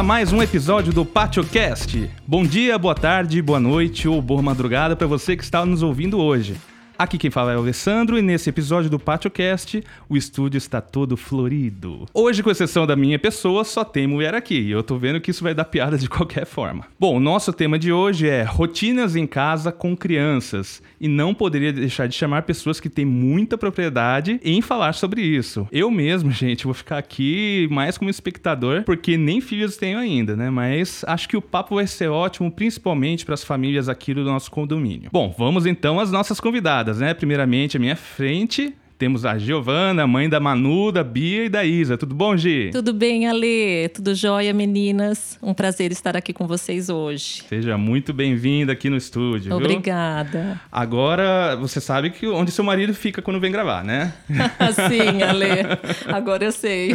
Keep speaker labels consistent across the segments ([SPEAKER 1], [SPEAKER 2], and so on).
[SPEAKER 1] a mais um episódio do PatioCast. Bom dia, boa tarde, boa noite ou boa madrugada para você que está nos ouvindo hoje. Aqui quem fala é o Alessandro e nesse episódio do PatioCast o estúdio está todo florido. Hoje, com exceção da minha pessoa, só tem mulher aqui e eu tô vendo que isso vai dar piada de qualquer forma. Bom, o nosso tema de hoje é rotinas em casa com crianças e não poderia deixar de chamar pessoas que têm muita propriedade em falar sobre isso. Eu mesmo, gente, vou ficar aqui mais como espectador porque nem filhos tenho ainda, né? Mas acho que o papo vai ser ótimo, principalmente para as famílias aqui do nosso condomínio. Bom, vamos então às nossas convidadas né? Primeiramente, à minha frente, temos a Giovana, mãe da Manu, da Bia e da Isa. Tudo bom, Gi?
[SPEAKER 2] Tudo bem, Ale? Tudo jóia, meninas? Um prazer estar aqui com vocês hoje.
[SPEAKER 1] Seja muito bem-vinda aqui no estúdio.
[SPEAKER 2] Obrigada.
[SPEAKER 1] Viu? Agora, você sabe que onde seu marido fica quando vem gravar, né?
[SPEAKER 2] Sim, Ale. Agora eu sei.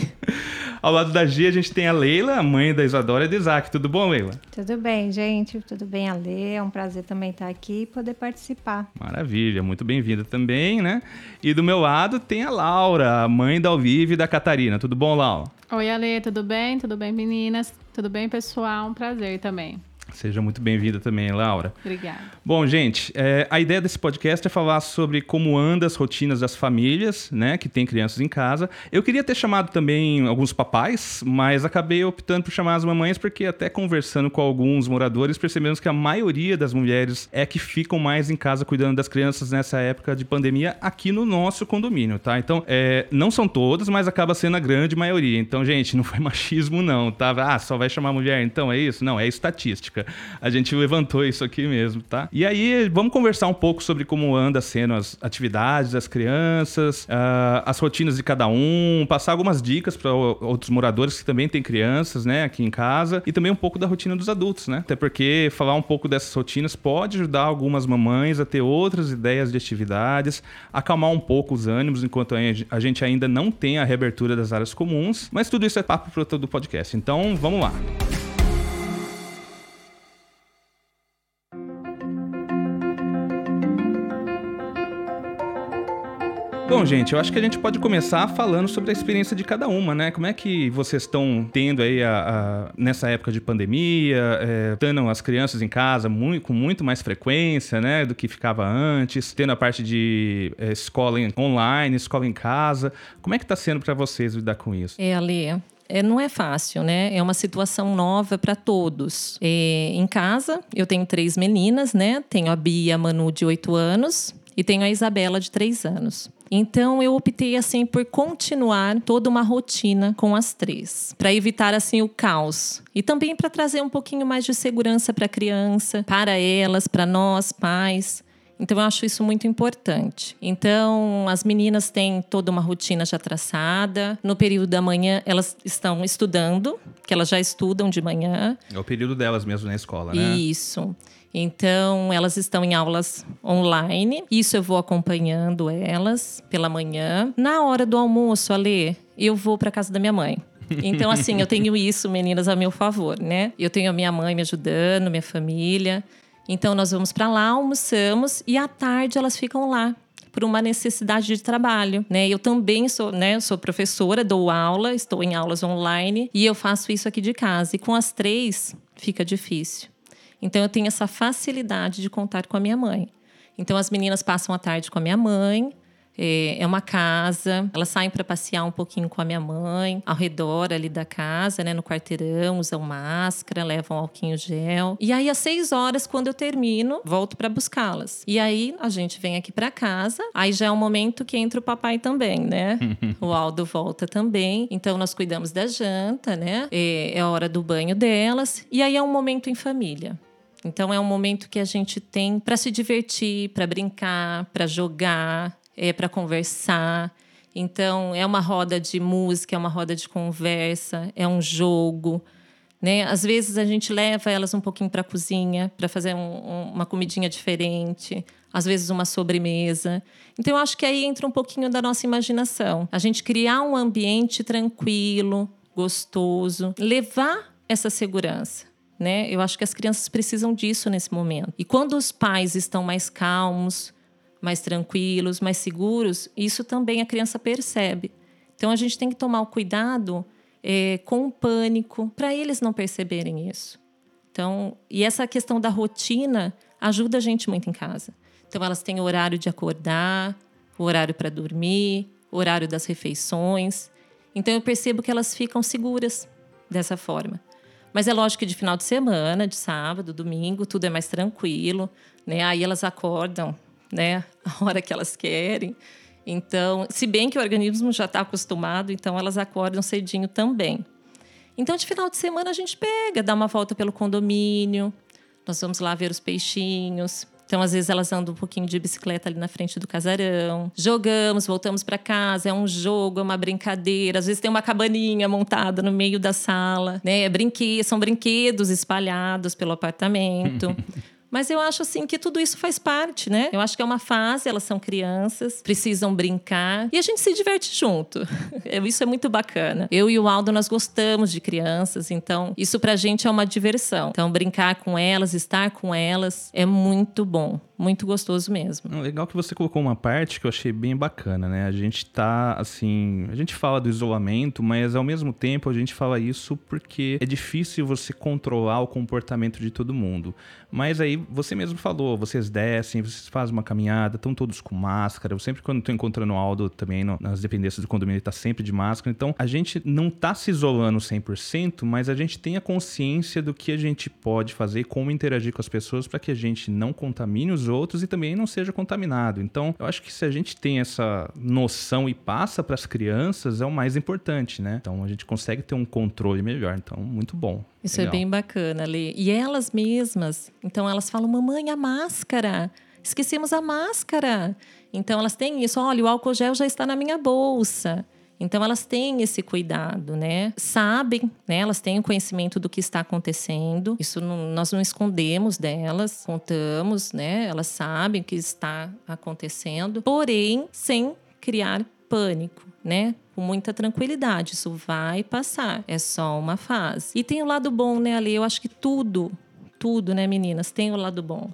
[SPEAKER 1] Ao lado da Gia, a gente tem a Leila, a mãe da Isadora e do Isaac. Tudo bom, Leila?
[SPEAKER 3] Tudo bem, gente. Tudo bem, Ale. É um prazer também estar aqui e poder participar.
[SPEAKER 1] Maravilha, muito bem-vinda também, né? E do meu lado tem a Laura, a mãe da Alvive e da Catarina. Tudo bom, Laura?
[SPEAKER 4] Oi, Ale, tudo bem? Tudo bem, meninas? Tudo bem, pessoal? Um prazer também.
[SPEAKER 1] Seja muito bem-vinda também, Laura.
[SPEAKER 4] Obrigada.
[SPEAKER 1] Bom, gente, é, a ideia desse podcast é falar sobre como andam as rotinas das famílias, né, que tem crianças em casa. Eu queria ter chamado também alguns papais, mas acabei optando por chamar as mamães porque até conversando com alguns moradores percebemos que a maioria das mulheres é que ficam mais em casa cuidando das crianças nessa época de pandemia aqui no nosso condomínio, tá? Então, é, não são todas, mas acaba sendo a grande maioria. Então, gente, não foi machismo não, tá? Ah, só vai chamar mulher, então é isso? Não, é estatística. A gente levantou isso aqui mesmo, tá? E aí, vamos conversar um pouco sobre como anda sendo as atividades das crianças, uh, as rotinas de cada um, passar algumas dicas para outros moradores que também têm crianças, né, aqui em casa, e também um pouco da rotina dos adultos, né? Até porque falar um pouco dessas rotinas pode ajudar algumas mamães a ter outras ideias de atividades, acalmar um pouco os ânimos enquanto a gente ainda não tem a reabertura das áreas comuns, mas tudo isso é papo para todo o podcast. Então, vamos lá. Bom, gente, eu acho que a gente pode começar falando sobre a experiência de cada uma, né? Como é que vocês estão tendo aí a, a, nessa época de pandemia, é, tendo as crianças em casa muito, com muito mais frequência, né, do que ficava antes, tendo a parte de é, escola online, escola em casa. Como é que tá sendo para vocês lidar com isso?
[SPEAKER 2] É, Ale, é, não é fácil, né? É uma situação nova para todos. É, em casa, eu tenho três meninas, né? Tenho a Bia, a Manu, de 8 anos, e tenho a Isabela, de 3 anos. Então eu optei assim por continuar toda uma rotina com as três, para evitar assim o caos e também para trazer um pouquinho mais de segurança para a criança, para elas, para nós pais. Então eu acho isso muito importante. Então as meninas têm toda uma rotina já traçada. No período da manhã elas estão estudando, que elas já estudam de manhã.
[SPEAKER 1] É o período delas mesmo na escola, né?
[SPEAKER 2] Isso. Então, elas estão em aulas online. Isso eu vou acompanhando elas pela manhã. Na hora do almoço, Ale, eu vou para casa da minha mãe. Então, assim, eu tenho isso, meninas, a meu favor, né? Eu tenho a minha mãe me ajudando, minha família. Então, nós vamos para lá, almoçamos e à tarde elas ficam lá por uma necessidade de trabalho, né? Eu também sou, né, sou professora, dou aula, estou em aulas online e eu faço isso aqui de casa. E com as três fica difícil. Então eu tenho essa facilidade de contar com a minha mãe. Então as meninas passam a tarde com a minha mãe, é, é uma casa, elas saem para passear um pouquinho com a minha mãe, ao redor ali da casa, né, no quarteirão, usam máscara, levam álcool gel. E aí, às seis horas, quando eu termino, volto para buscá-las. E aí, a gente vem aqui para casa, aí já é um momento que entra o papai também, né? o Aldo volta também. Então, nós cuidamos da janta, né? É, é a hora do banho delas. E aí, é um momento em família. Então é um momento que a gente tem para se divertir, para brincar, para jogar, é, para conversar. Então é uma roda de música, é uma roda de conversa, é um jogo. Né? Às vezes a gente leva elas um pouquinho para a cozinha para fazer um, um, uma comidinha diferente, às vezes uma sobremesa. Então eu acho que aí entra um pouquinho da nossa imaginação. A gente criar um ambiente tranquilo, gostoso, levar essa segurança né? Eu acho que as crianças precisam disso nesse momento. E quando os pais estão mais calmos, mais tranquilos, mais seguros, isso também a criança percebe. Então a gente tem que tomar o cuidado é, com pânico, para eles não perceberem isso. Então, e essa questão da rotina ajuda a gente muito em casa. Então, elas têm o horário de acordar, o horário para dormir, o horário das refeições. Então, eu percebo que elas ficam seguras dessa forma. Mas é lógico que de final de semana, de sábado, domingo, tudo é mais tranquilo, né? Aí elas acordam, né, a hora que elas querem. Então, se bem que o organismo já está acostumado, então elas acordam cedinho também. Então, de final de semana a gente pega, dá uma volta pelo condomínio, nós vamos lá ver os peixinhos, então, às vezes, elas andam um pouquinho de bicicleta ali na frente do casarão. Jogamos, voltamos para casa. É um jogo, é uma brincadeira. Às vezes tem uma cabaninha montada no meio da sala, né? É brinque... São brinquedos espalhados pelo apartamento. Mas eu acho assim que tudo isso faz parte, né? Eu acho que é uma fase, elas são crianças, precisam brincar e a gente se diverte junto. isso é muito bacana. Eu e o Aldo nós gostamos de crianças, então isso pra gente é uma diversão. Então brincar com elas, estar com elas é muito bom. Muito gostoso mesmo.
[SPEAKER 1] Legal que você colocou uma parte que eu achei bem bacana, né? A gente tá, assim. A gente fala do isolamento, mas ao mesmo tempo a gente fala isso porque é difícil você controlar o comportamento de todo mundo. Mas aí você mesmo falou, vocês descem, vocês fazem uma caminhada, estão todos com máscara. Eu sempre, quando tô encontrando o Aldo também no, nas dependências do condomínio, ele tá sempre de máscara. Então a gente não tá se isolando 100%, mas a gente tem a consciência do que a gente pode fazer como interagir com as pessoas para que a gente não contamine os outros e também não seja contaminado. Então, eu acho que se a gente tem essa noção e passa para as crianças, é o mais importante, né? Então, a gente consegue ter um controle melhor. Então, muito bom.
[SPEAKER 2] Isso é Legal. é bem bacana, Lê. E elas mesmas, então elas falam: "Mamãe, a máscara. Esquecemos a máscara". Então elas têm isso, olha, o álcool gel já está na minha bolsa. Então elas têm esse cuidado, né? Sabem, né? Elas têm o conhecimento do que está acontecendo. Isso não, nós não escondemos delas, contamos, né? Elas sabem o que está acontecendo, porém sem criar pânico, né? Com muita tranquilidade, isso vai passar, é só uma fase. E tem o lado bom, né, Ali? Eu acho que tudo, tudo, né, meninas, tem o lado bom.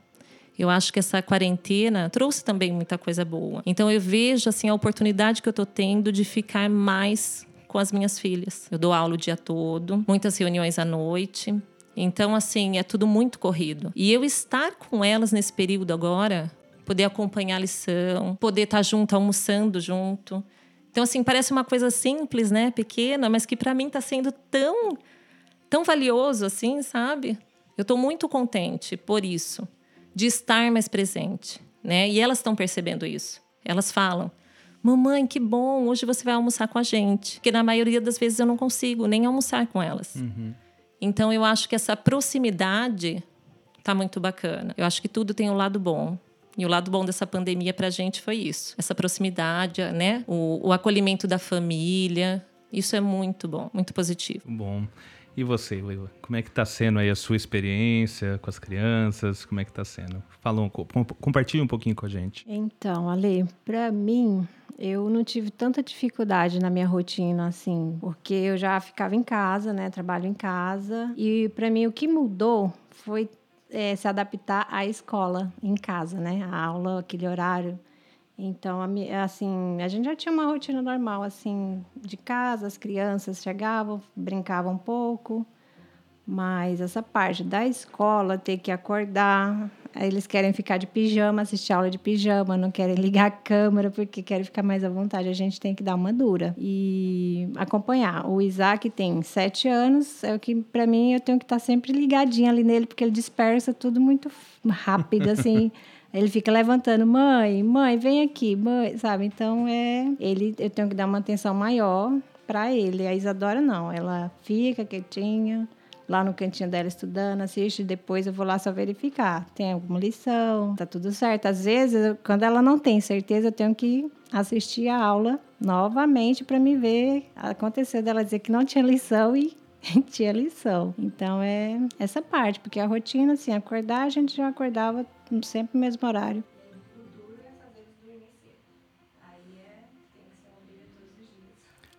[SPEAKER 2] Eu acho que essa quarentena trouxe também muita coisa boa. Então eu vejo assim a oportunidade que eu tô tendo de ficar mais com as minhas filhas. Eu dou aula o dia todo, muitas reuniões à noite. Então assim, é tudo muito corrido. E eu estar com elas nesse período agora, poder acompanhar a lição, poder estar junto almoçando junto. Então assim, parece uma coisa simples, né, pequena, mas que para mim está sendo tão tão valioso assim, sabe? Eu estou muito contente por isso de estar mais presente, né? E elas estão percebendo isso. Elas falam: "Mamãe, que bom, hoje você vai almoçar com a gente". Porque na maioria das vezes eu não consigo nem almoçar com elas. Uhum. Então eu acho que essa proximidade tá muito bacana. Eu acho que tudo tem um lado bom. E o lado bom dessa pandemia para a gente foi isso. Essa proximidade, né? O, o acolhimento da família. Isso é muito bom, muito positivo.
[SPEAKER 1] Bom. E você, Leila? Como é que está sendo aí a sua experiência com as crianças? Como é que está sendo? Fala um, compartilhe um pouquinho com a gente.
[SPEAKER 3] Então, Ale, para mim, eu não tive tanta dificuldade na minha rotina assim, porque eu já ficava em casa, né? Trabalho em casa. E para mim o que mudou foi é, se adaptar à escola em casa, né? A aula, aquele horário então, assim, a gente já tinha uma rotina normal, assim, de casa, as crianças chegavam, brincavam um pouco, mas essa parte da escola, ter que acordar, eles querem ficar de pijama, assistir aula de pijama, não querem ligar a câmera porque querem ficar mais à vontade. A gente tem que dar uma dura e acompanhar. O Isaac tem sete anos, é o que para mim eu tenho que estar sempre ligadinha ali nele porque ele dispersa tudo muito rápido, assim. Ele fica levantando, mãe, mãe, vem aqui, mãe, sabe? Então é, ele, eu tenho que dar uma atenção maior para ele. A Isadora não, ela fica quietinha lá no cantinho dela estudando, assiste, depois eu vou lá só verificar. Tem alguma lição, tá tudo certo. Às vezes, quando ela não tem certeza, eu tenho que assistir a aula novamente para me ver acontecer dela dizer que não tinha lição e tinha lição. Então é essa parte, porque a rotina, assim, acordar, a gente já acordava sempre no mesmo horário.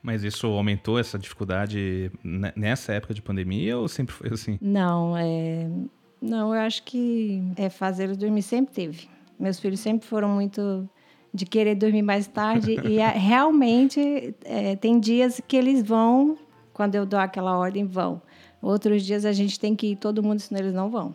[SPEAKER 1] Mas isso aumentou essa dificuldade nessa época de pandemia ou sempre foi assim?
[SPEAKER 3] Não, é... não, eu acho que é fazer eles dormir sempre teve. Meus filhos sempre foram muito de querer dormir mais tarde e realmente é, tem dias que eles vão quando eu dou aquela ordem, vão. Outros dias a gente tem que ir, todo mundo, senão eles não vão.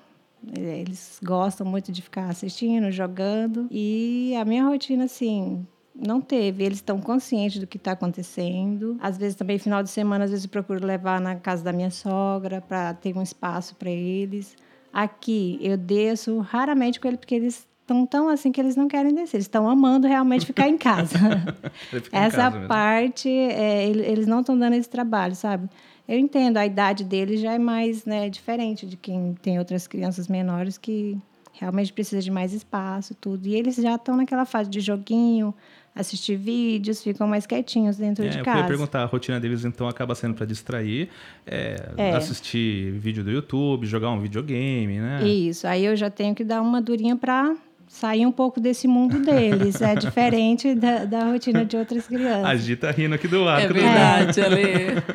[SPEAKER 3] Eles gostam muito de ficar assistindo, jogando. E a minha rotina, assim, não teve. Eles estão conscientes do que está acontecendo. Às vezes também final de semana, às vezes eu procuro levar na casa da minha sogra para ter um espaço para eles. Aqui eu desço raramente com ele porque eles estão tão assim que eles não querem descer. Eles estão amando realmente ficar em casa. Essa em casa parte é, eles não estão dando esse trabalho, sabe? Eu entendo, a idade deles já é mais né, diferente de quem tem outras crianças menores que realmente precisa de mais espaço tudo. E eles já estão naquela fase de joguinho, assistir vídeos, ficam mais quietinhos dentro
[SPEAKER 1] é,
[SPEAKER 3] de
[SPEAKER 1] eu
[SPEAKER 3] casa. Eu
[SPEAKER 1] queria perguntar, a rotina deles então acaba sendo para distrair, é, é. assistir vídeo do YouTube, jogar um videogame, né?
[SPEAKER 3] Isso, aí eu já tenho que dar uma durinha para sair um pouco desse mundo deles. É diferente da, da rotina de outras crianças.
[SPEAKER 1] A Gi tá rindo aqui do lado.
[SPEAKER 2] É verdade, Ale.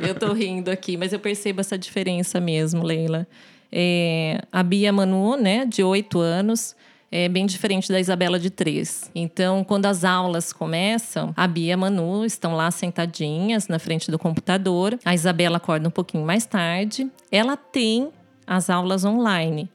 [SPEAKER 2] Eu tô rindo aqui, mas eu percebo essa diferença mesmo, Leila. É, a Bia Manu, né, de oito anos, é bem diferente da Isabela de três. Então, quando as aulas começam, a Bia e a Manu estão lá sentadinhas na frente do computador. A Isabela acorda um pouquinho mais tarde. Ela tem as aulas online.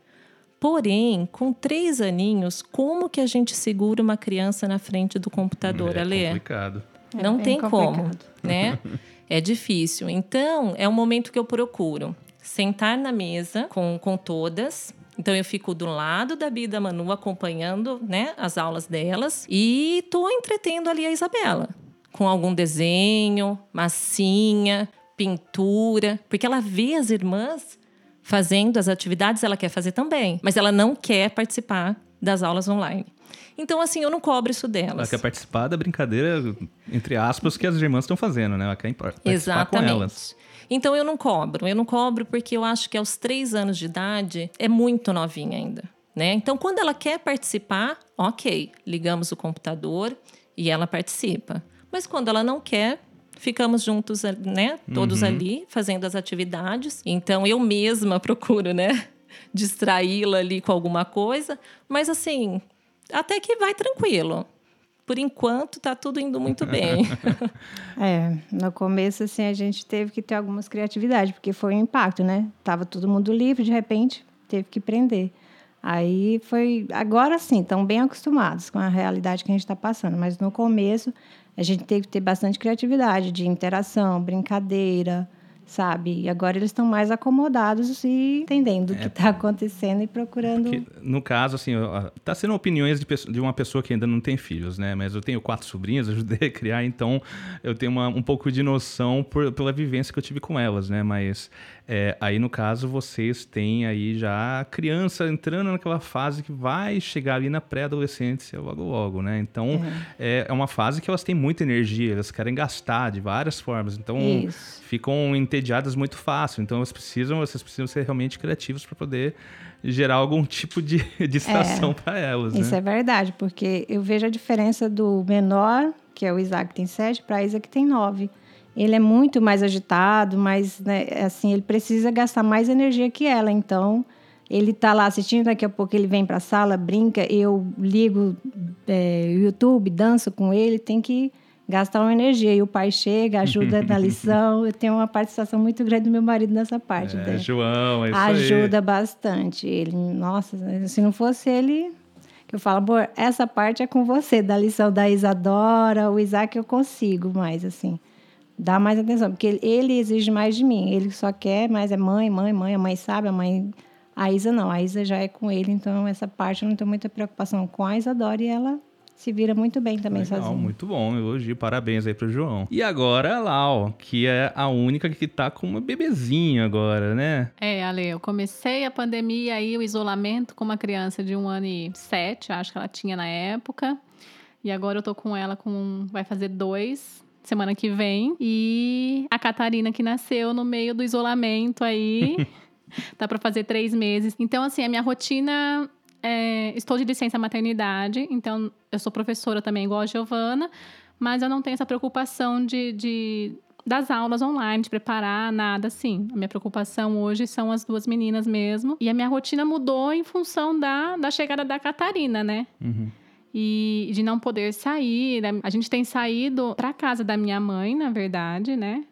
[SPEAKER 2] Porém, com três aninhos, como que a gente segura uma criança na frente do computador,
[SPEAKER 1] é
[SPEAKER 2] Ale?
[SPEAKER 1] complicado.
[SPEAKER 3] É
[SPEAKER 2] Não tem
[SPEAKER 3] complicado.
[SPEAKER 2] como, né? é difícil. Então, é o momento que eu procuro sentar na mesa com, com todas. Então eu fico do lado da Bia e da Manu acompanhando, né, as aulas delas e tô entretendo ali a Isabela com algum desenho, massinha, pintura, porque ela vê as irmãs fazendo as atividades, ela quer fazer também, mas ela não quer participar das aulas online. Então, assim, eu não cobro isso delas.
[SPEAKER 1] Ela quer participar da brincadeira, entre aspas, que as irmãs estão fazendo, né? Ela quer participar
[SPEAKER 2] Exatamente.
[SPEAKER 1] com elas.
[SPEAKER 2] Então eu não cobro. Eu não cobro porque eu acho que aos três anos de idade é muito novinha ainda. Né? Então, quando ela quer participar, ok, ligamos o computador e ela participa. Mas quando ela não quer, ficamos juntos, né? Todos uhum. ali fazendo as atividades. Então eu mesma procuro, né? Distraí-la ali com alguma coisa. Mas assim, até que vai tranquilo por enquanto está tudo indo muito bem.
[SPEAKER 3] é, no começo assim a gente teve que ter algumas criatividades, porque foi um impacto, né? Tava todo mundo livre, de repente teve que prender. Aí foi, agora sim, estão bem acostumados com a realidade que a gente está passando, mas no começo a gente teve que ter bastante criatividade de interação, brincadeira, sabe? E agora eles estão mais acomodados e entendendo o que está acontecendo e procurando. Porque,
[SPEAKER 1] no caso, assim, tá sendo opiniões de, de, uma pessoa que ainda não tem filhos, né? Mas eu tenho quatro sobrinhas, ajudei a criar, então eu tenho uma, um pouco de noção por, pela vivência que eu tive com elas, né? Mas é, aí, no caso, vocês têm aí já a criança entrando naquela fase que vai chegar ali na pré-adolescência logo logo, né? Então, é. é. uma fase que elas têm muita energia, elas querem gastar de várias formas. Então, Isso. ficam entediadas muito fácil. Então, elas precisam, vocês precisam ser realmente criativos para poder gerar algum tipo de distração é, para elas.
[SPEAKER 3] Isso
[SPEAKER 1] né?
[SPEAKER 3] é verdade, porque eu vejo a diferença do menor, que é o Isaac que tem sete, para a Isa que tem nove ele é muito mais agitado, mas né, assim ele precisa gastar mais energia que ela. Então ele está lá assistindo, daqui a pouco ele vem para a sala, brinca, eu ligo é, YouTube, danço com ele, tem que gastar uma energia. E o pai chega, ajuda na lição. Eu tenho uma participação muito grande do meu marido nessa parte.
[SPEAKER 1] É, né? João, é isso
[SPEAKER 3] Ajuda
[SPEAKER 1] aí.
[SPEAKER 3] bastante. Ele, nossa, se não fosse ele, que eu falo, amor, essa parte é com você, da lição da Isadora, o Isaac eu consigo mais, assim dá mais atenção, porque ele, ele, exige mais de mim. Ele só quer, mas é mãe, mãe, mãe, a mãe sabe, a mãe. A Isa não, a Isa já é com ele, então essa parte eu não tenho muita preocupação com a Isadora e ela se vira muito bem também Legal, sozinha.
[SPEAKER 1] Muito bom, elogio, parabéns aí pro João. E agora a Lau, que é a única que tá com uma bebezinha agora, né?
[SPEAKER 4] É, Ale, eu comecei a pandemia aí, o isolamento com uma criança de um ano e sete, acho que ela tinha na época. E agora eu tô com ela com. Vai fazer dois semana que vem. E a Catarina, que nasceu no meio do isolamento aí. tá para fazer três meses. Então, assim, a minha rotina. É, estou de licença maternidade, então eu sou professora também, igual a Giovana, mas eu não tenho essa preocupação de, de das aulas online, de preparar nada assim. A minha preocupação hoje são as duas meninas mesmo. E a minha rotina mudou em função da, da chegada da Catarina, né? Uhum e de não poder sair. Né? A gente tem saído para casa da minha mãe, na verdade, né?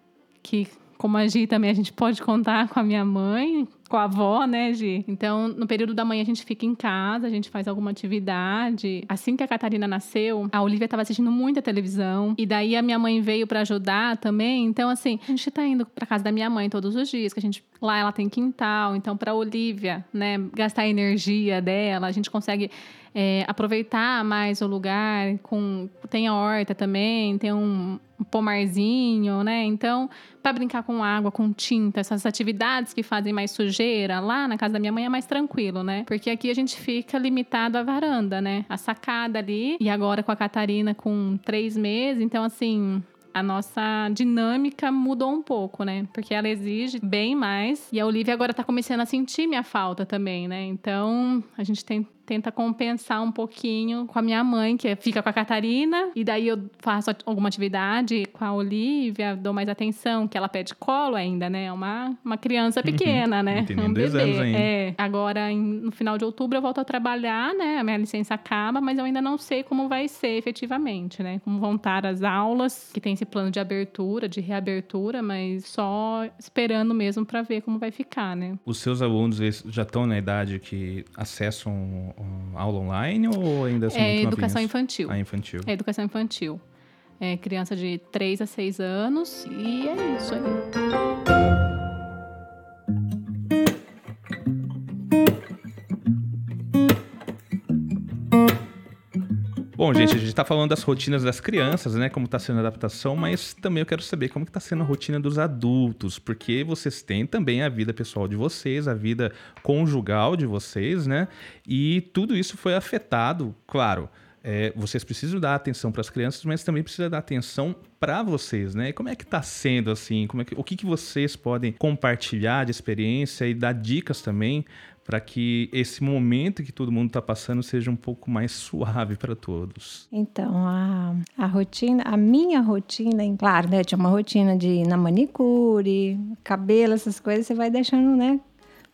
[SPEAKER 4] Que como a Gi também, a gente pode contar com a minha mãe, com a avó, né, Gi? Então, no período da manhã, a gente fica em casa, a gente faz alguma atividade. Assim que a Catarina nasceu, a Olivia estava assistindo muita televisão. E daí a minha mãe veio para ajudar também. Então, assim, a gente tá indo pra casa da minha mãe todos os dias, que a gente. Lá ela tem quintal. Então, pra Olivia, né, gastar a energia dela, a gente consegue é, aproveitar mais o lugar. Com, tem a horta também, tem um, um pomarzinho, né? Então, para brincar com água, com tinta, essas atividades que fazem mais sujeira, lá na casa da minha mãe é mais tranquilo, né? Porque aqui a gente fica limitado à varanda, né? A sacada ali. E agora com a Catarina com três meses, então assim a nossa dinâmica mudou um pouco, né? Porque ela exige bem mais. E a Olivia agora tá começando a sentir minha falta também, né? Então, a gente tem tenta compensar um pouquinho com a minha mãe, que fica com a Catarina, e daí eu faço alguma atividade com a Olivia, dou mais atenção, que ela pede colo ainda, né? É uma, uma criança uhum. pequena, né?
[SPEAKER 1] Tem um bebê. Anos ainda.
[SPEAKER 4] É. Agora, em, no final de outubro, eu volto a trabalhar, né? A minha licença acaba, mas eu ainda não sei como vai ser efetivamente, né? Como vão estar as aulas, que tem esse plano de abertura, de reabertura, mas só esperando mesmo para ver como vai ficar, né?
[SPEAKER 1] Os seus alunos já estão na idade que acessam aula online ou ainda são
[SPEAKER 4] É educação infantil.
[SPEAKER 1] Ah, infantil.
[SPEAKER 4] É educação infantil. É criança de 3 a 6 anos e é isso aí.
[SPEAKER 1] Bom, gente, a gente está falando das rotinas das crianças, né? Como está sendo a adaptação, mas também eu quero saber como está sendo a rotina dos adultos, porque vocês têm também a vida pessoal de vocês, a vida conjugal de vocês, né? E tudo isso foi afetado, claro. É, vocês precisam dar atenção para as crianças, mas também precisa dar atenção para vocês, né? E como é que está sendo assim? Como é que, o que, que vocês podem compartilhar de experiência e dar dicas também para que esse momento que todo mundo está passando seja um pouco mais suave para todos?
[SPEAKER 3] Então, a, a rotina, a minha rotina, claro, né? Tinha uma rotina de ir na manicure, cabelo, essas coisas, você vai deixando, né?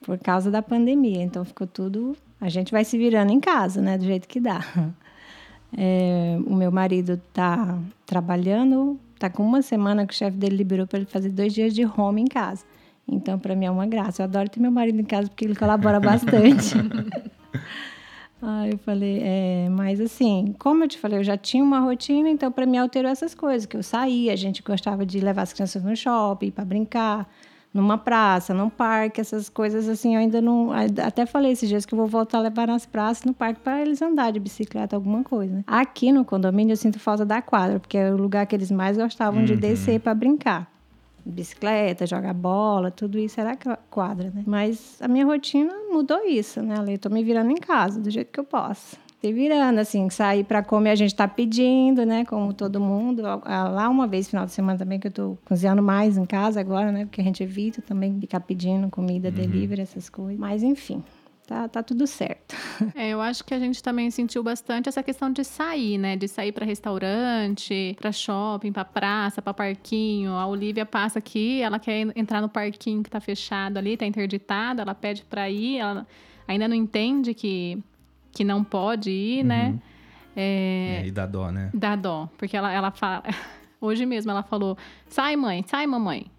[SPEAKER 3] Por causa da pandemia. Então, ficou tudo. A gente vai se virando em casa, né? Do jeito que dá. É, o meu marido está trabalhando, está com uma semana que o chefe dele liberou para ele fazer dois dias de home em casa. Então, para mim é uma graça. Eu adoro ter meu marido em casa porque ele colabora bastante. ah, eu falei, é, mas assim, como eu te falei, eu já tinha uma rotina, então para mim alterou essas coisas, que eu saía, a gente gostava de levar as crianças no shopping para brincar, numa praça, num parque, essas coisas assim, eu ainda não, até falei esses dias que eu vou voltar a levar nas praças, no parque para eles andar de bicicleta, alguma coisa. Né? Aqui no condomínio eu sinto falta da quadra, porque é o lugar que eles mais gostavam uhum. de descer para brincar bicicleta, jogar bola, tudo isso era quadra, né? Mas a minha rotina mudou isso, né? Eu tô me virando em casa, do jeito que eu posso. Se virando, assim, sair para comer a gente tá pedindo, né? Como todo mundo. Lá uma vez, final de semana também, que eu tô cozinhando mais em casa agora, né? Porque a gente evita também ficar pedindo comida, uhum. delivery, essas coisas. Mas, enfim, tá, tá tudo certo.
[SPEAKER 4] É, eu acho que a gente também sentiu bastante essa questão de sair, né? De sair para restaurante, para shopping, para praça, para parquinho. A Olivia passa aqui, ela quer entrar no parquinho que tá fechado ali, tá interditado, ela pede para ir, ela ainda não entende que, que não pode ir, né? uhum. né?
[SPEAKER 1] É, é, e dá dó, né?
[SPEAKER 4] Dá dó, porque ela, ela fala. Hoje mesmo ela falou: sai, mãe, sai, mamãe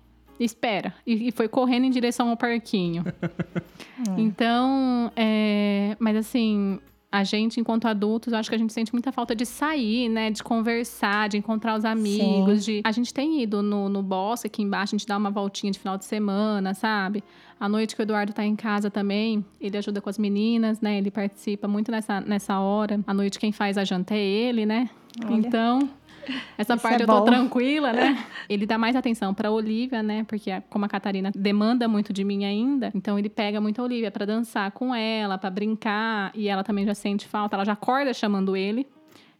[SPEAKER 4] espera. E, e foi correndo em direção ao parquinho. é. Então, é, mas assim, a gente, enquanto adultos, eu acho que a gente sente muita falta de sair, né? De conversar, de encontrar os amigos. De... A gente tem ido no, no bosque aqui embaixo, a gente dá uma voltinha de final de semana, sabe? À noite que o Eduardo tá em casa também, ele ajuda com as meninas, né? Ele participa muito nessa, nessa hora. À noite quem faz a janta é ele, né? Olha. Então, essa Isso parte é eu tô bom. tranquila, né? Ele dá mais atenção pra Olivia, né? Porque como a Catarina demanda muito de mim ainda, então ele pega muito a Olivia para dançar com ela, para brincar, e ela também já sente falta, ela já acorda chamando ele.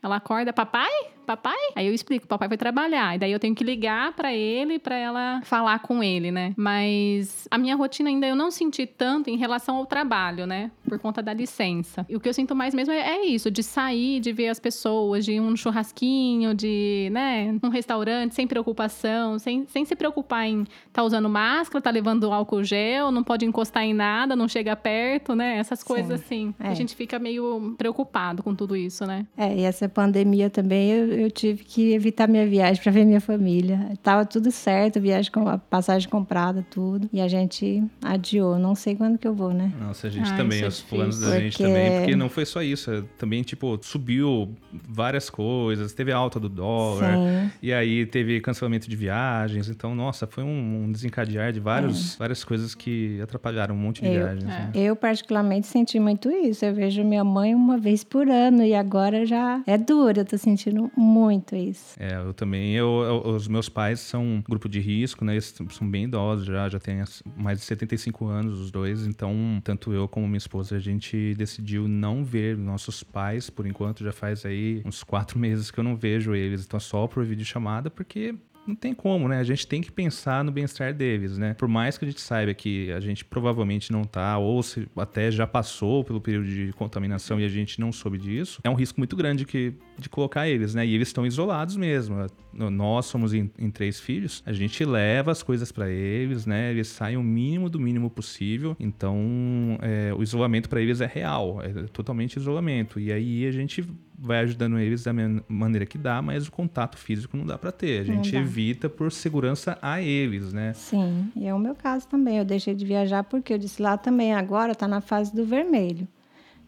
[SPEAKER 4] Ela acorda, papai? Papai? Aí eu explico, papai foi trabalhar. E daí eu tenho que ligar para ele para ela falar com ele, né? Mas a minha rotina ainda eu não senti tanto em relação ao trabalho, né? por conta da licença. E o que eu sinto mais mesmo é, é isso, de sair, de ver as pessoas, de um churrasquinho, de, né, um restaurante sem preocupação, sem, sem se preocupar em tá usando máscara, tá levando álcool gel, não pode encostar em nada, não chega perto, né? Essas coisas
[SPEAKER 3] Sim.
[SPEAKER 4] assim.
[SPEAKER 3] É.
[SPEAKER 4] A gente fica meio preocupado com tudo isso, né?
[SPEAKER 3] É, e essa pandemia também eu, eu tive que evitar minha viagem para ver minha família. Tava tudo certo, viagem com a passagem comprada, tudo. E a gente adiou. Não sei quando que eu vou, né?
[SPEAKER 1] Nossa, a gente
[SPEAKER 4] Ai,
[SPEAKER 1] também,
[SPEAKER 4] é
[SPEAKER 1] os planos da gente
[SPEAKER 3] Porque-
[SPEAKER 1] também, porque não foi só isso, é, também, tipo, subiu várias coisas, teve a alta do dólar,
[SPEAKER 3] Sim.
[SPEAKER 1] e aí teve cancelamento de viagens, então, nossa, foi um, um desencadear de vários, várias coisas que atrapalharam um monte de
[SPEAKER 3] Eu-
[SPEAKER 1] viagens. né?
[SPEAKER 3] Eu, particularmente, senti muito isso. Eu vejo minha mãe uma vez por ano e agora já é duro. Eu tô sentindo muito isso.
[SPEAKER 1] É, eu também. Eu, eu- os meus pais são um grupo de risco, né? Eles são bem idosos já, já têm mais de 75 anos os dois. Então, tanto eu como minha esposa, a gente decidiu não ver nossos pais, por enquanto, já faz aí uns quatro meses que eu não vejo eles. Então, só por videochamada, porque não tem como, né? A gente tem que pensar no bem-estar deles, né? Por mais que a gente saiba que a gente provavelmente não tá, ou se até já passou pelo período de contaminação e a gente não soube disso, é um risco muito grande que, de colocar eles, né? E eles estão isolados mesmo. Nós somos em, em três filhos, a gente leva as coisas para eles, né? Eles saem o mínimo do mínimo possível. Então, é, o isolamento para eles é real, é totalmente isolamento. E aí a gente vai ajudando eles da man- maneira que dá, mas o contato físico não dá para ter. A gente evita por segurança a eles, né?
[SPEAKER 3] Sim, e é o meu caso também. Eu deixei de viajar porque eu disse lá também agora tá na fase do vermelho.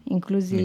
[SPEAKER 3] Inclusive,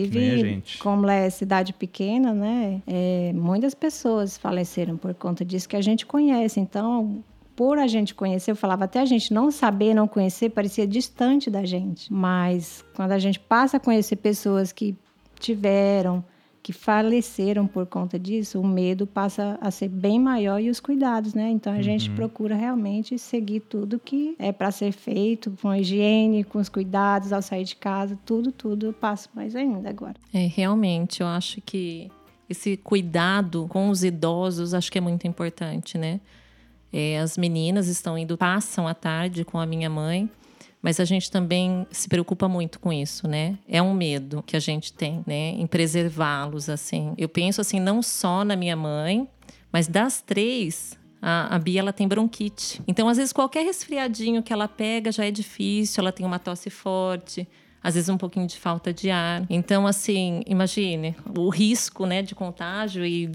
[SPEAKER 3] como é cidade pequena, né? é, muitas pessoas faleceram por conta disso que a gente conhece. Então, por a gente conhecer, eu falava até a gente não saber, não conhecer, parecia distante da gente. Mas quando a gente passa a conhecer pessoas que tiveram, que faleceram por conta disso, o medo passa a ser bem maior e os cuidados, né? Então a gente procura realmente seguir tudo que é para ser feito, com a higiene, com os cuidados ao sair de casa, tudo, tudo eu passo mais ainda agora.
[SPEAKER 2] É, realmente, eu acho que esse cuidado com os idosos acho que é muito importante, né? É, as meninas estão indo, passam a tarde com a minha mãe, mas a gente também se preocupa muito com isso, né? É um medo que a gente tem, né? Em preservá-los, assim. Eu penso, assim, não só na minha mãe, mas das três, a, a Bia ela tem bronquite. Então, às vezes, qualquer resfriadinho que ela pega já é difícil, ela tem uma tosse forte. Às vezes um pouquinho de falta de ar. Então, assim, imagine o risco né, de contágio e,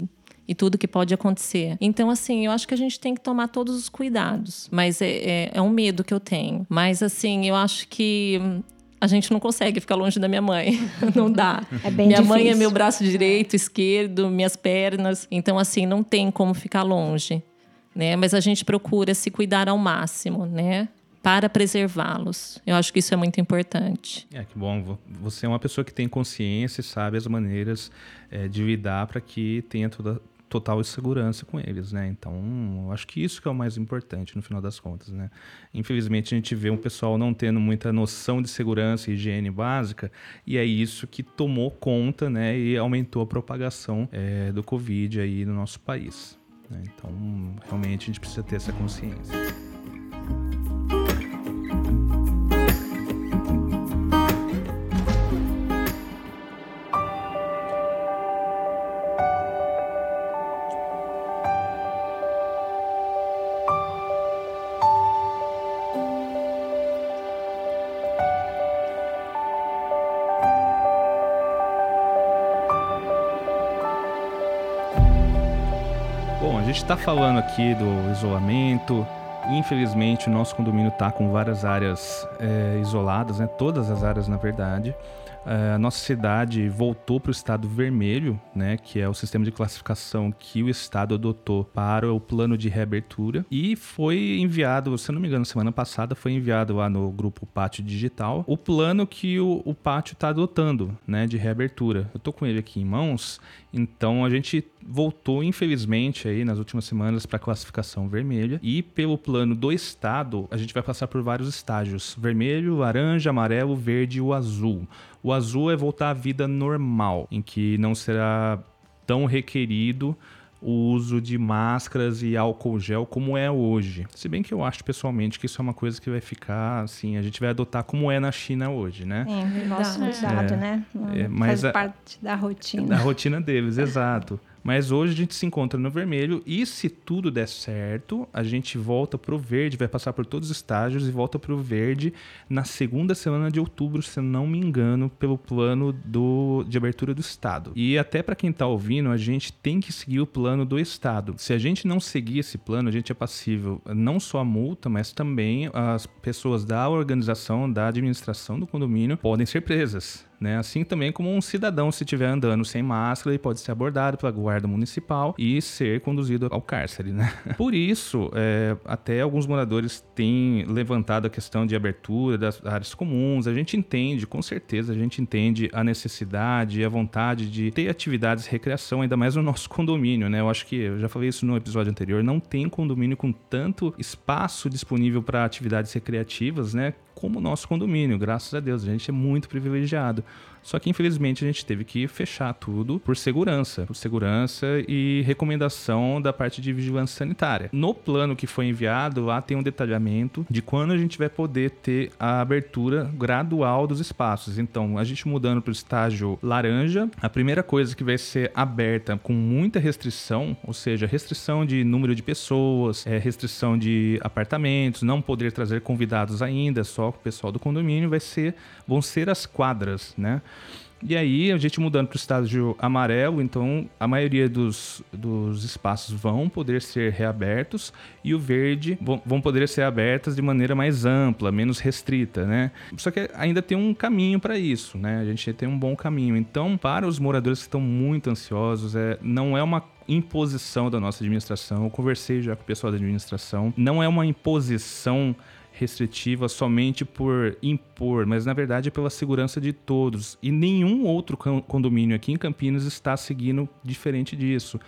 [SPEAKER 2] e tudo que pode acontecer. Então, assim, eu acho que a gente tem que tomar todos os cuidados. Mas é, é, é um medo que eu tenho. Mas, assim, eu acho que hum, a gente não consegue ficar longe da minha mãe. não dá.
[SPEAKER 3] É bem
[SPEAKER 2] minha
[SPEAKER 3] difícil.
[SPEAKER 2] mãe é meu braço direito, esquerdo, minhas pernas. Então, assim, não tem como ficar longe. Né? Mas a gente procura se cuidar ao máximo, né? Para preservá-los. Eu acho que isso é muito importante.
[SPEAKER 1] É, que bom. Vo- Você é uma pessoa que tem consciência e sabe as maneiras é, de lidar para que tenha toda total segurança com eles, né? Então, eu acho que isso que é o mais importante no final das contas, né? Infelizmente, a gente vê um pessoal não tendo muita noção de segurança e higiene básica, e é isso que tomou conta, né? E aumentou a propagação é, do Covid aí no nosso país. né? Então, realmente, a gente precisa ter essa consciência. Está falando aqui do isolamento. Infelizmente, o nosso condomínio está com várias áreas é, isoladas, né? Todas as áreas, na verdade. É, a nossa cidade voltou para o estado vermelho, né? Que é o sistema de classificação que o estado adotou para o plano de reabertura. E foi enviado, se não me engano, semana passada foi enviado lá no grupo Pátio Digital o plano que o, o Pátio está adotando, né? De reabertura. Eu tô com ele aqui em mãos. Então a gente voltou, infelizmente, aí nas últimas semanas para a classificação vermelha. E pelo plano do estado, a gente vai passar por vários estágios: vermelho, laranja, amarelo, verde e o azul. O azul é voltar à vida normal, em que não será tão requerido o uso de máscaras e álcool gel como é hoje. Se bem que eu acho pessoalmente que isso é uma coisa que vai ficar assim, a gente vai adotar como é na China hoje, né?
[SPEAKER 3] É, nosso cuidado,
[SPEAKER 1] É.
[SPEAKER 3] né?
[SPEAKER 1] É, mas
[SPEAKER 3] Faz
[SPEAKER 1] a-
[SPEAKER 3] parte da rotina.
[SPEAKER 1] Da rotina deles, exato. Mas hoje a gente se encontra no vermelho e se tudo der certo, a gente volta pro verde, vai passar por todos os estágios e volta pro verde na segunda semana de outubro, se não me engano, pelo plano do, de abertura do estado. E até para quem tá ouvindo, a gente tem que seguir o plano do estado. Se a gente não seguir esse plano, a gente é passível não só a multa, mas também as pessoas da organização, da administração do condomínio podem ser presas. Né? Assim também como um cidadão, se estiver andando sem máscara, ele pode ser abordado pela guarda municipal e ser conduzido ao cárcere. Né? Por isso, é, até alguns moradores têm levantado a questão de abertura das áreas comuns. A gente entende, com certeza, a gente entende a necessidade e a vontade de ter atividades de recreação, ainda mais no nosso condomínio. Né? Eu acho que, eu já falei isso no episódio anterior, não tem condomínio com tanto espaço disponível para atividades recreativas, né? Como o nosso condomínio, graças a Deus, a gente é muito privilegiado. Só que infelizmente a gente teve que fechar tudo por segurança, por segurança e recomendação da parte de vigilância sanitária. No plano que foi enviado, lá tem um detalhamento de quando a gente vai poder ter a abertura gradual dos espaços. Então, a gente mudando para o estágio laranja, a primeira coisa que vai ser aberta com muita restrição, ou seja, restrição de número de pessoas, é, restrição de apartamentos, não poder trazer convidados ainda, só o pessoal do condomínio, vai ser, vão ser as quadras, né? E aí, a gente mudando para o estágio amarelo, então a maioria dos, dos espaços vão poder ser reabertos e o verde vão, vão poder ser abertas de maneira mais ampla, menos restrita, né? Só que ainda tem um caminho para isso, né? A gente tem um bom caminho. Então, para os moradores que estão muito ansiosos, é, não é uma imposição da nossa administração. Eu conversei já com o pessoal da administração. Não é uma imposição restritiva somente por impor, mas na verdade é pela segurança de todos. E nenhum outro con- condomínio aqui em Campinas está seguindo diferente disso.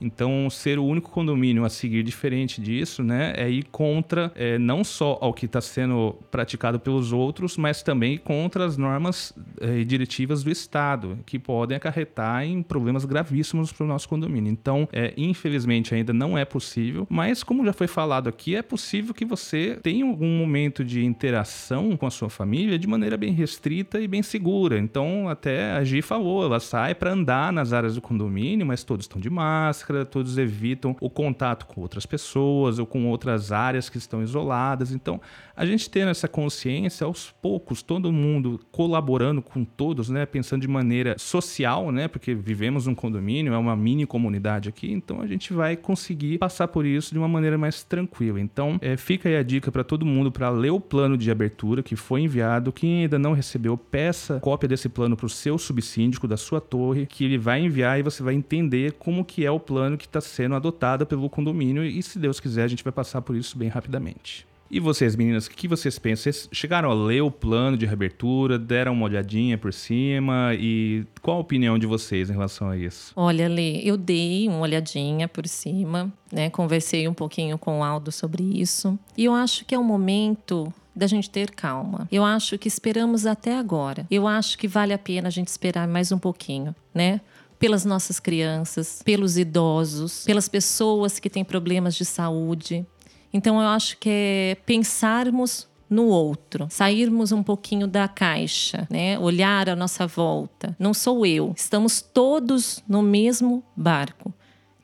[SPEAKER 1] Então, ser o único condomínio a seguir diferente disso, né, é ir contra é, não só ao que está sendo praticado pelos outros, mas também contra as normas é, e diretivas do Estado, que podem acarretar em problemas gravíssimos para o nosso condomínio. Então, é, infelizmente, ainda não é possível, mas como já foi falado aqui, é possível que você tenha algum momento de interação com a sua família de maneira bem restrita e bem segura. Então, até a Gi falou, ela sai para andar nas áreas do condomínio, mas todos estão de máscara, todos evitam o contato com outras pessoas ou com outras áreas que estão isoladas. Então, a gente tendo essa consciência, aos poucos, todo mundo colaborando com todos, né? Pensando de maneira social, né? Porque vivemos num condomínio, é uma mini comunidade aqui, então a gente vai conseguir passar por isso de uma maneira mais tranquila. Então, é, fica aí a dica para todo mundo para ler o plano de abertura que foi enviado. Quem ainda não recebeu, peça cópia desse plano para o seu subsíndico da sua torre, que ele vai enviar e você vai entender como que é o plano que está sendo adotado pelo condomínio e, se Deus quiser, a gente vai passar por isso bem rapidamente. E vocês, meninas, o que vocês pensam? Vocês chegaram a ler o plano de reabertura, deram uma olhadinha por cima e qual a opinião de vocês em relação a isso?
[SPEAKER 2] Olha, Lê, eu dei uma olhadinha por cima, né? Conversei um pouquinho com o Aldo sobre isso. E eu acho que é o momento da gente ter calma. Eu acho que esperamos até agora. Eu acho que vale a pena a gente esperar mais um pouquinho, né? Pelas nossas crianças, pelos idosos, pelas pessoas que têm problemas de saúde. Então eu acho que é pensarmos no outro, sairmos um pouquinho da caixa, né? Olhar à nossa volta. Não sou eu, estamos todos no mesmo barco.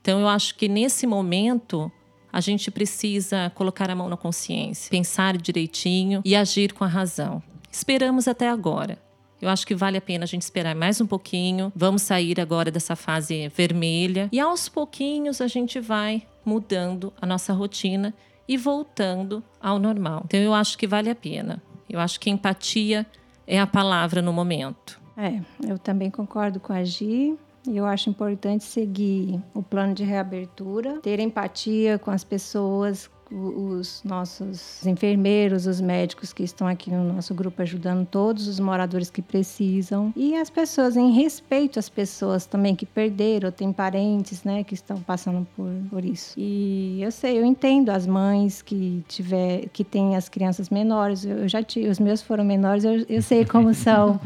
[SPEAKER 2] Então eu acho que nesse momento a gente precisa colocar a mão na consciência, pensar direitinho e agir com a razão. Esperamos até agora. Eu acho que vale a pena a gente esperar mais um pouquinho. Vamos sair agora dessa fase vermelha e aos pouquinhos a gente vai mudando a nossa rotina e voltando ao normal. Então eu acho que vale a pena. Eu acho que empatia é a palavra no momento.
[SPEAKER 3] É, eu também concordo com a Gi. Eu acho importante seguir o plano de reabertura, ter empatia com as pessoas, os nossos enfermeiros, os médicos que estão aqui no nosso grupo ajudando todos os moradores que precisam e as pessoas em respeito às pessoas também que perderam, ou têm parentes, né, que estão passando por, por isso. E eu sei, eu entendo as mães que tiver, que têm as crianças menores. Eu já tive, os meus foram menores, eu, eu sei como são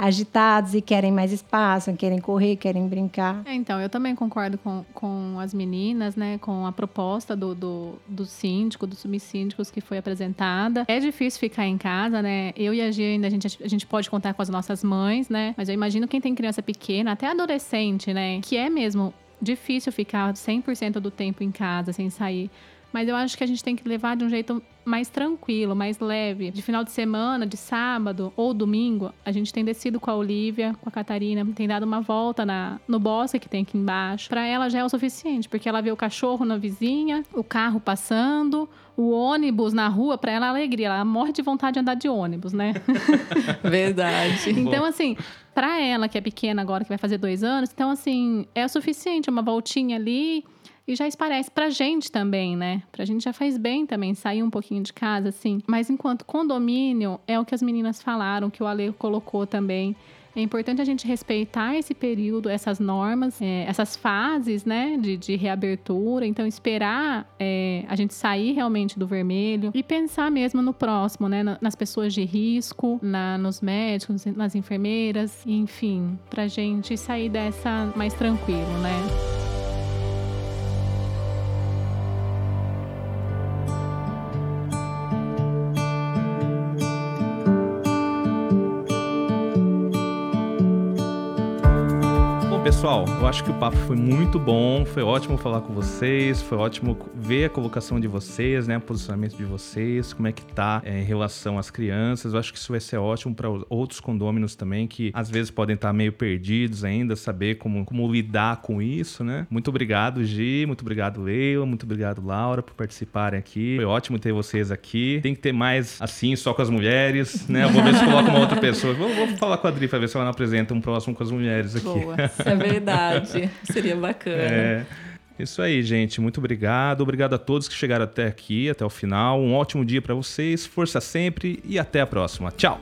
[SPEAKER 3] agitados e querem mais espaço, querem correr, querem brincar.
[SPEAKER 4] É, então, eu também concordo com, com as meninas, né? Com a proposta do, do, do síndico, dos subsíndicos que foi apresentada. É difícil ficar em casa, né? Eu e a Gia ainda a gente, a gente pode contar com as nossas mães, né? Mas eu imagino quem tem criança pequena, até adolescente, né? Que é mesmo difícil ficar 100% do tempo em casa sem sair. Mas eu acho que a gente tem que levar de um jeito mais tranquilo, mais leve. De final de semana, de sábado ou domingo, a gente tem descido com a Olivia, com a Catarina, tem dado uma volta na, no bosque que tem aqui embaixo. Para ela já é o suficiente, porque ela vê o cachorro na vizinha, o carro passando, o ônibus na rua, para ela é alegria. Ela morre de vontade de andar de ônibus, né?
[SPEAKER 2] Verdade.
[SPEAKER 4] então, assim, para ela que é pequena agora, que vai fazer dois anos, então, assim, é o suficiente. Uma voltinha ali e já esparece pra gente também, né? Pra gente já faz bem também sair um pouquinho de casa, assim. Mas enquanto condomínio, é o que as meninas falaram, que o Ale colocou também. É importante a gente respeitar esse período, essas normas, é, essas fases, né, de, de reabertura. Então, esperar é, a gente sair realmente do vermelho e pensar mesmo no próximo, né, nas pessoas de risco, na, nos médicos, nas enfermeiras, enfim, pra gente sair dessa mais tranquilo, né?
[SPEAKER 1] Pessoal, eu acho que o papo foi muito bom, foi ótimo falar com vocês, foi ótimo ver a colocação de vocês, né, o posicionamento de vocês, como é que tá é, em relação às crianças. Eu acho que isso vai ser ótimo para outros condôminos também que às vezes podem estar tá meio perdidos ainda, saber como, como lidar com isso, né? Muito obrigado, Gi, muito obrigado, Leila, muito obrigado, Laura, por participarem aqui. Foi ótimo ter vocês aqui. Tem que ter mais assim, só com as mulheres, né? Eu vou ver se coloca uma outra pessoa. Vou, vou falar com a Adri para ver se ela não apresenta um próximo com as mulheres aqui.
[SPEAKER 2] Boa. É verdade. Seria bacana.
[SPEAKER 1] É. Isso aí, gente. Muito obrigado. Obrigado a todos que chegaram até aqui, até o final. Um ótimo dia para vocês. Força sempre e até a próxima. Tchau.